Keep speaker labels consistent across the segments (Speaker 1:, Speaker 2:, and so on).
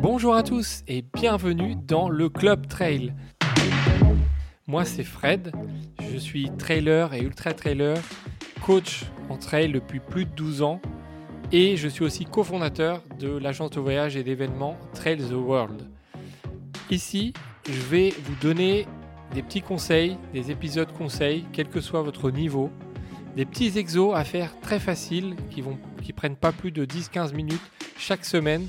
Speaker 1: Bonjour à tous et bienvenue dans le Club Trail. Moi c'est Fred, je suis trailer et ultra trailer, coach en trail depuis plus de 12 ans et je suis aussi cofondateur de l'agence de voyage et d'événements Trail the World. Ici, je vais vous donner des petits conseils, des épisodes conseils, quel que soit votre niveau, des petits exos à faire très faciles qui vont qui prennent pas plus de 10-15 minutes chaque semaine.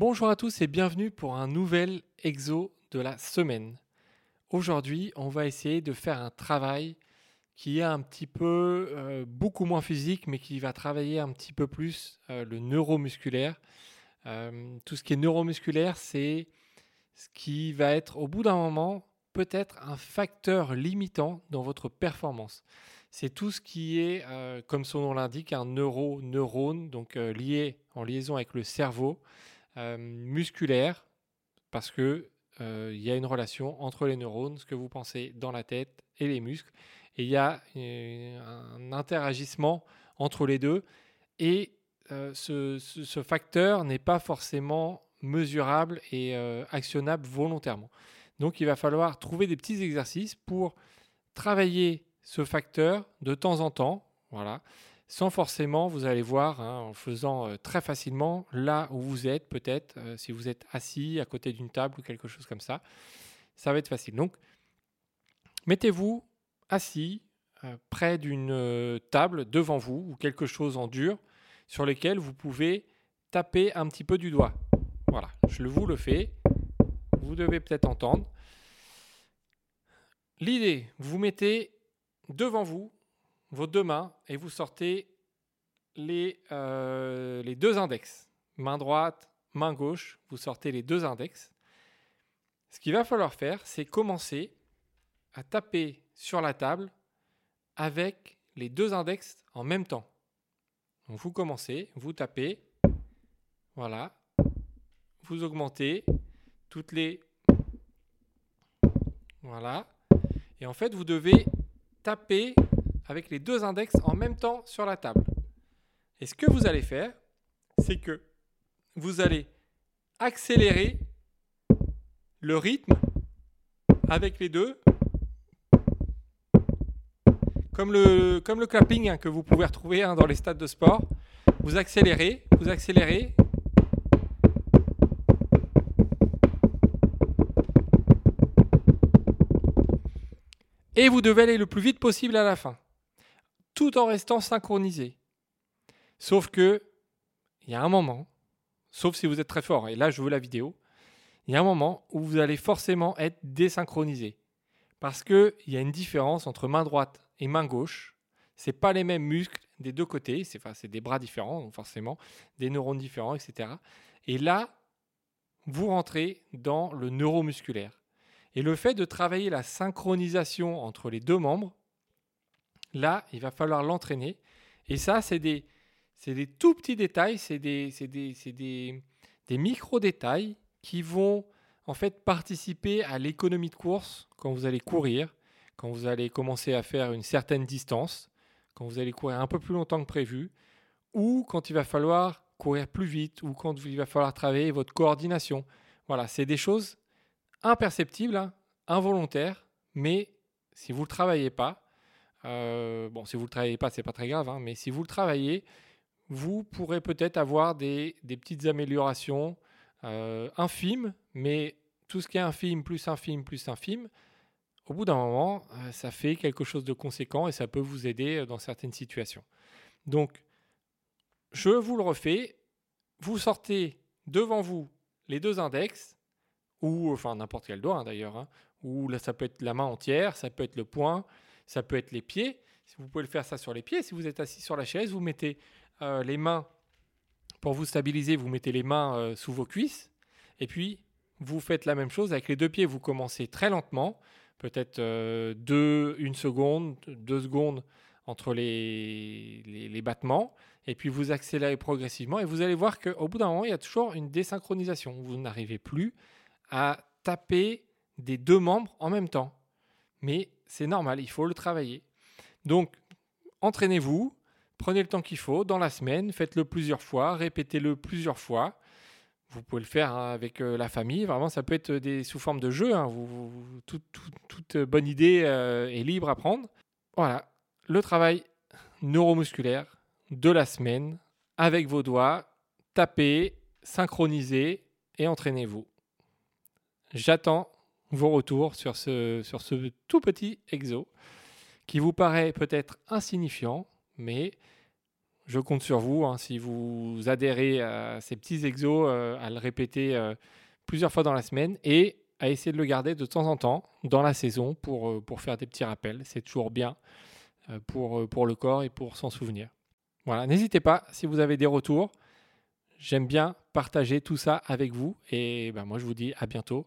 Speaker 1: Bonjour à tous et bienvenue pour un nouvel exo de la semaine. Aujourd'hui, on va essayer de faire un travail qui est un petit peu euh, beaucoup moins physique, mais qui va travailler un petit peu plus euh, le neuromusculaire. Euh, tout ce qui est neuromusculaire, c'est ce qui va être au bout d'un moment peut-être un facteur limitant dans votre performance. C'est tout ce qui est, comme son nom l'indique, un neuro-neurone, donc lié en liaison avec le cerveau, musculaire, parce que il y a une relation entre les neurones, ce que vous pensez dans la tête et les muscles, et il y a un interagissement entre les deux, et ce, ce, facteur n'est pas forcément mesurable et actionnable volontairement. Donc il va falloir trouver des petits exercices pour travailler ce facteur de temps en temps, voilà, sans forcément, vous allez voir, hein, en faisant euh, très facilement là où vous êtes, peut-être, euh, si vous êtes assis à côté d'une table ou quelque chose comme ça, ça va être facile. Donc, mettez-vous assis euh, près d'une table devant vous ou quelque chose en dur sur lequel vous pouvez taper un petit peu du doigt. Voilà, je vous le fais. Vous devez peut-être entendre. L'idée, vous mettez devant vous vos deux mains et vous sortez les, euh, les deux index. Main droite, main gauche, vous sortez les deux index. Ce qu'il va falloir faire, c'est commencer à taper sur la table avec les deux index en même temps. Vous commencez, vous tapez, voilà, vous augmentez toutes les... Voilà. Et en fait, vous devez taper avec les deux index en même temps sur la table. Et ce que vous allez faire, c'est que vous allez accélérer le rythme avec les deux, comme le, clapping hein, que vous pouvez retrouver hein, dans les stades de sport. Vous accélérez, vous accélérez. Et vous devez aller le plus vite possible à la fin tout en restant synchronisé. Sauf que, il y a un moment, sauf si vous êtes très fort, et là je veux la vidéo, il y a un moment où vous allez forcément être désynchronisé. Parce qu'il y a une différence entre main droite et main gauche. Ce pas les mêmes muscles des deux côtés, c'est des bras différents, donc forcément, des neurones différents, etc. Et là, vous rentrez dans le neuromusculaire. Et le fait de travailler la synchronisation entre les deux membres, Là, il va falloir l'entraîner. Et ça, c'est des, des tout petits détails, c'est des, des, des, micro-détails qui vont en fait participer à l'économie de course quand vous allez courir, quand vous allez commencer à faire une certaine distance, quand vous allez courir un peu plus longtemps que prévu, ou quand il va falloir courir plus vite, ou quand il va falloir travailler votre coordination. Voilà, c'est des choses imperceptibles, hein, involontaires, mais si vous ne le travaillez pas, euh, bon, si vous ne le travaillez pas, c'est pas très grave, hein, mais si vous le travaillez, vous pourrez peut-être avoir des, petites améliorations euh, infimes, mais tout ce qui est infime, plus infime, plus infime, au bout d'un moment, euh, ça fait quelque chose de conséquent et ça peut vous aider dans certaines situations. Donc, je vous le refais, vous sortez devant vous les deux index, ou enfin n'importe quel doigt hein, d'ailleurs, hein, ou là ça peut être la main entière, ça peut être le poing, ça peut être les pieds. Vous pouvez le faire ça sur les pieds. Si vous êtes assis sur la chaise, vous mettez euh, les mains Pour vous stabiliser, vous mettez les mains euh, sous vos cuisses. Et puis, vous faites la même chose avec les deux pieds. Vous commencez très lentement, peut-être euh, deux, une seconde, deux secondes entre les, les, les battements. Et puis, vous accélérez progressivement. Et vous allez voir qu'au bout d'un moment, il y a toujours une désynchronisation. Vous n'arrivez plus à taper des deux membres en même temps. Mais c'est normal, il faut le travailler. Donc, entraînez-vous, prenez le temps qu'il faut dans la semaine, faites-le plusieurs fois, répétez-le plusieurs fois. Vous pouvez le faire hein, avec euh, la famille, vraiment, ça peut être sous forme de jeu. hein. Vous- vous- tout- tout- toute bonne idée euh, est libre à prendre. Voilà, le travail neuromusculaire de la semaine avec vos doigts, tapez, synchronisez et entraînez-vous. J'attends vos retours sur ce, sur ce tout petit exo qui vous paraît peut-être insignifiant, mais je compte sur vous, hein, si vous adhérez à ces petits exos, euh, à le répéter euh, plusieurs fois dans la semaine et à essayer de le garder de temps en temps dans la saison pour, euh, pour faire des petits rappels. C'est toujours bien pour, pour le corps et pour s'en souvenir. Voilà, n'hésitez pas si vous avez des retours. J'aime bien partager tout ça avec vous et ben, moi je vous dis à bientôt